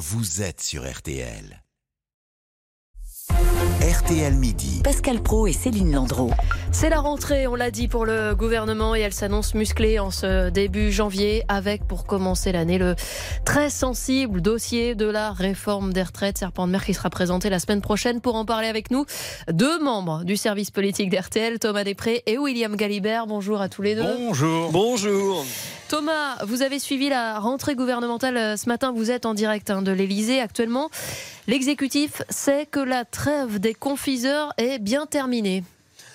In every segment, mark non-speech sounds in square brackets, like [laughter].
vous êtes sur RTL. RTL Midi. Pascal Pro et Céline Landreau. C'est la rentrée, on l'a dit pour le gouvernement et elle s'annonce musclée en ce début janvier avec pour commencer l'année le très sensible dossier de la réforme des retraites. Serpent de mer qui sera présenté la semaine prochaine pour en parler avec nous. Deux membres du service politique d'RTL, Thomas Després et William Galibert. Bonjour à tous les deux. Bonjour. Bonjour. Thomas, vous avez suivi la rentrée gouvernementale euh, ce matin. Vous êtes en direct hein, de l'Elysée actuellement. L'exécutif sait que la trêve des confiseurs est bien terminée.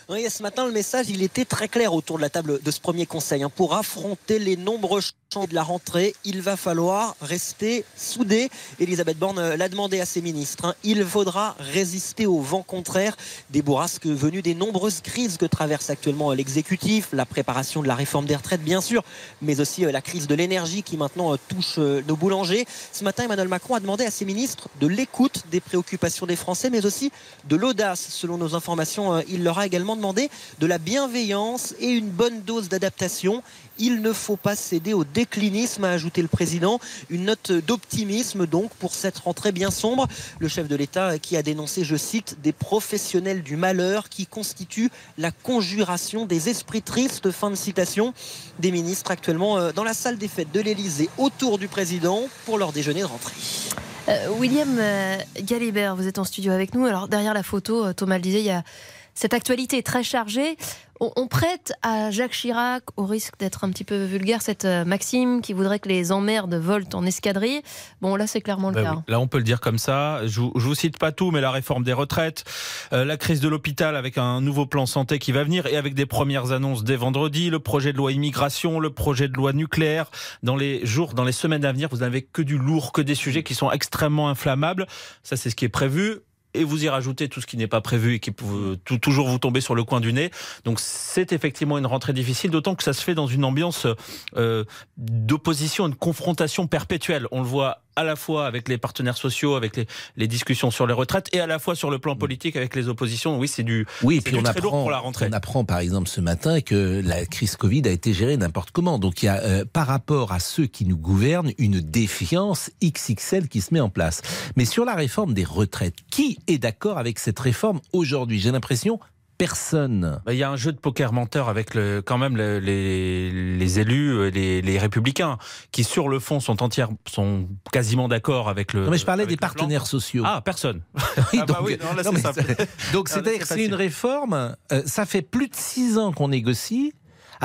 Ce matin, le message, il était très clair autour de la table de ce premier conseil. hein. Pour affronter les nombreux de la rentrée, il va falloir rester soudé. Elisabeth Borne euh, l'a demandé à ses ministres. hein. Il faudra résister au vent contraire des bourrasques venues des nombreuses crises que traverse actuellement euh, l'exécutif, la préparation de la réforme des retraites, bien sûr, mais aussi euh, la crise de l'énergie qui maintenant touche nos boulangers. Ce matin, Emmanuel Macron a demandé à ses ministres de l'écoute des préoccupations des Français, mais aussi de l'audace. Selon nos informations, il leur a également demandé de la bienveillance et une bonne dose d'adaptation. Il ne faut pas céder au déclinisme, a ajouté le président. Une note d'optimisme donc pour cette rentrée bien sombre. Le chef de l'État qui a dénoncé, je cite, des professionnels du malheur qui constituent la conjuration des esprits tristes. Fin de citation. Des ministres actuellement euh, dans la salle des fêtes de l'Élysée autour du président pour leur déjeuner de rentrée. Euh, William euh, Galibert, vous êtes en studio avec nous. Alors derrière la photo, Thomas le disait, il y a cette actualité très chargée. On, on prête à Jacques Chirac, au risque d'être un petit peu vulgaire, cette euh, maxime qui voudrait que les emmerdes volent en escadrille. Bon, là, c'est clairement le Bah cas. oui, Là, on peut le dire comme ça. Je vous, je vous cite pas tout, mais la réforme des retraites, euh, la crise de l'hôpital avec un nouveau plan santé qui va venir et avec des premières annonces dès vendredi, le projet de loi immigration, le projet de loi nucléaire. Dans les jours, dans les semaines à venir, vous n'avez que du lourd, que des sujets qui sont extrêmement inflammables. Ça, c'est ce qui est prévu. Et vous y rajoutez tout ce qui n'est pas prévu et qui peut toujours vous tomber sur le coin du nez. Donc c'est effectivement une rentrée difficile, d'autant que ça se fait dans une ambiance euh, d'opposition, une confrontation perpétuelle. On le voit à la fois avec les partenaires sociaux, avec les, les discussions sur les retraites, et à la fois sur le plan politique avec les oppositions. Oui, c'est du, Oui, puis du on très lourd apprend, pour la rentrée. on apprend par exemple ce matin que la crise Covid a été gérée n'importe comment. Donc il y a euh, par rapport à ceux qui nous gouvernent une défiance XXL qui se met en place. Mais sur la réforme des retraites, qui est d'accord avec cette réforme aujourd'hui? J'ai l'impression personne. Bah, Il y a un jeu de poker menteur avec le, quand même le- les, les élus, euh, les, les républicains, qui sur le fond sont entiers, sont quasiment d'accord avec le. Non mais je parlais des plan. partenaires sociaux. Ah, personne. [laughs] Oui, Ah bah oui, non, là, c'est mais simple. c'est- donc c'est-à-dire c'est que c'est facile. une réforme. euh, ça fait plus de six ans qu'on négocie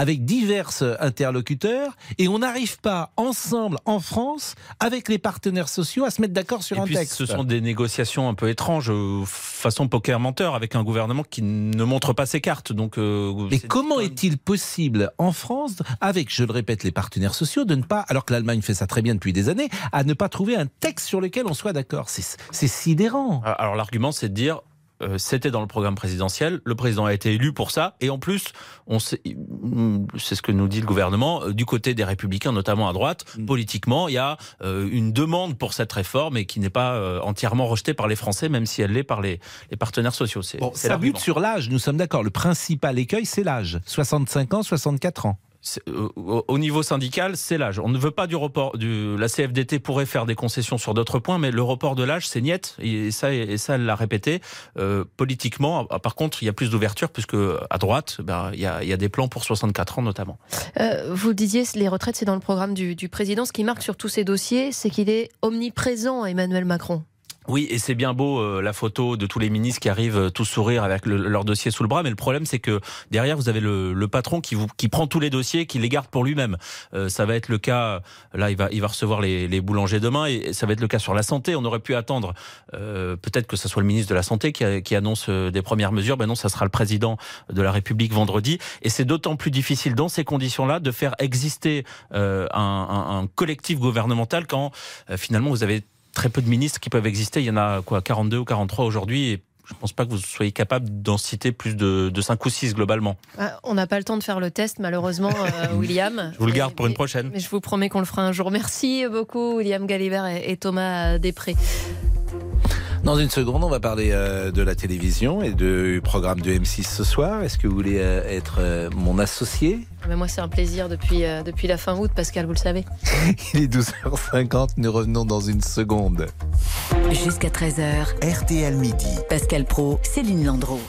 avec divers interlocuteurs et on n'arrive pas ensemble en France avec les partenaires sociaux à se mettre d'accord sur Et un puis, texte. ce sont des négociations un peu étranges, euh, façon poker menteur, avec un gouvernement qui ne montre pas ses cartes. Donc, euh, Mais c'est- comment est-il possible en France, avec, je le répète, les partenaires sociaux, de ne pas, alors que l'Allemagne fait ça très bien depuis des années, à ne pas trouver un texte sur lequel on soit d'accord? C'est c'est sidérant. Ah, Alors l'argument, c'est de dire. Euh, C'était dans le programme présidentiel. Le président a été élu pour ça. Et en plus, on mm, c'est ce que nous dit le gouvernement, euh, du côté des républicains, notamment à droite, Mm. politiquement, il y a euh, une demande pour cette réforme et qui n'est pas euh, entièrement rejetée par les Français, même si elle l'est par les, les partenaires sociaux. C'est Bon, ça bute sur l'âge, nous sommes d'accord. Le principal écueil, c'est l'âge. 65 ans, 64 ans. Euh, au au niveau syndical, c'est l'âge. On ne veut pas du report. Du, la CFDT pourrait faire des concessions sur d'autres points, mais le report de l'âge, c'est niette. Et ça, elle l'a répété. Euh, politiquement, ah, par contre, il y a plus d'ouverture, puisque à droite, ben, il, y a, des plans pour 64 ans notamment. Euh, vous disiez, les retraites, c'est dans le programme du président. Ce qui marque sur tous ces dossiers, c'est qu'il est omniprésent, Emmanuel Macron. Oui, et c'est bien beau euh, la photo de tous les ministres qui arrivent euh, tous sourire avec le- leur dossier sous le bras, mais le problème c'est que derrière vous avez le, le patron qui vous qui prend tous les dossiers, qui les garde pour lui-même. Euh, ça va être le cas. Là, il va il va recevoir les, les boulangers demain, et ça va être le cas sur la santé. On aurait pu attendre euh, peut-être que ce soit le ministre de la santé qui, qui annonce euh, des premières mesures. Ben non, ça sera le président de la République vendredi, et c'est d'autant plus difficile dans ces conditions-là de faire exister un, un- collectif gouvernemental quand finalement vous avez très peu de ministres qui peuvent exister. Il y en a quoi 42 ou 43 aujourd'hui et je ne pense pas que vous soyez capable d'en citer plus de, de 5 ou 6 globalement. Ah, on n'a pas le temps de faire le test, malheureusement, euh, [laughs] William. Je vous le garde Mais- pour une mais- prochaine. Mais je vous promets qu'on le fera un jour. Merci beaucoup, William Galibert et, et Thomas Després. Dans une seconde, on va parler euh, de la télévision et du programme de M6 ce soir. Est-ce que vous voulez euh, être euh, mon associé? Mais moi, c'est un plaisir depuis, euh, depuis la fin août, Pascal, vous le savez. [laughs] Il est 12h50, nous revenons dans une seconde. Jusqu'à 13h, RTL Midi. Pascal Pro, Céline Landreau.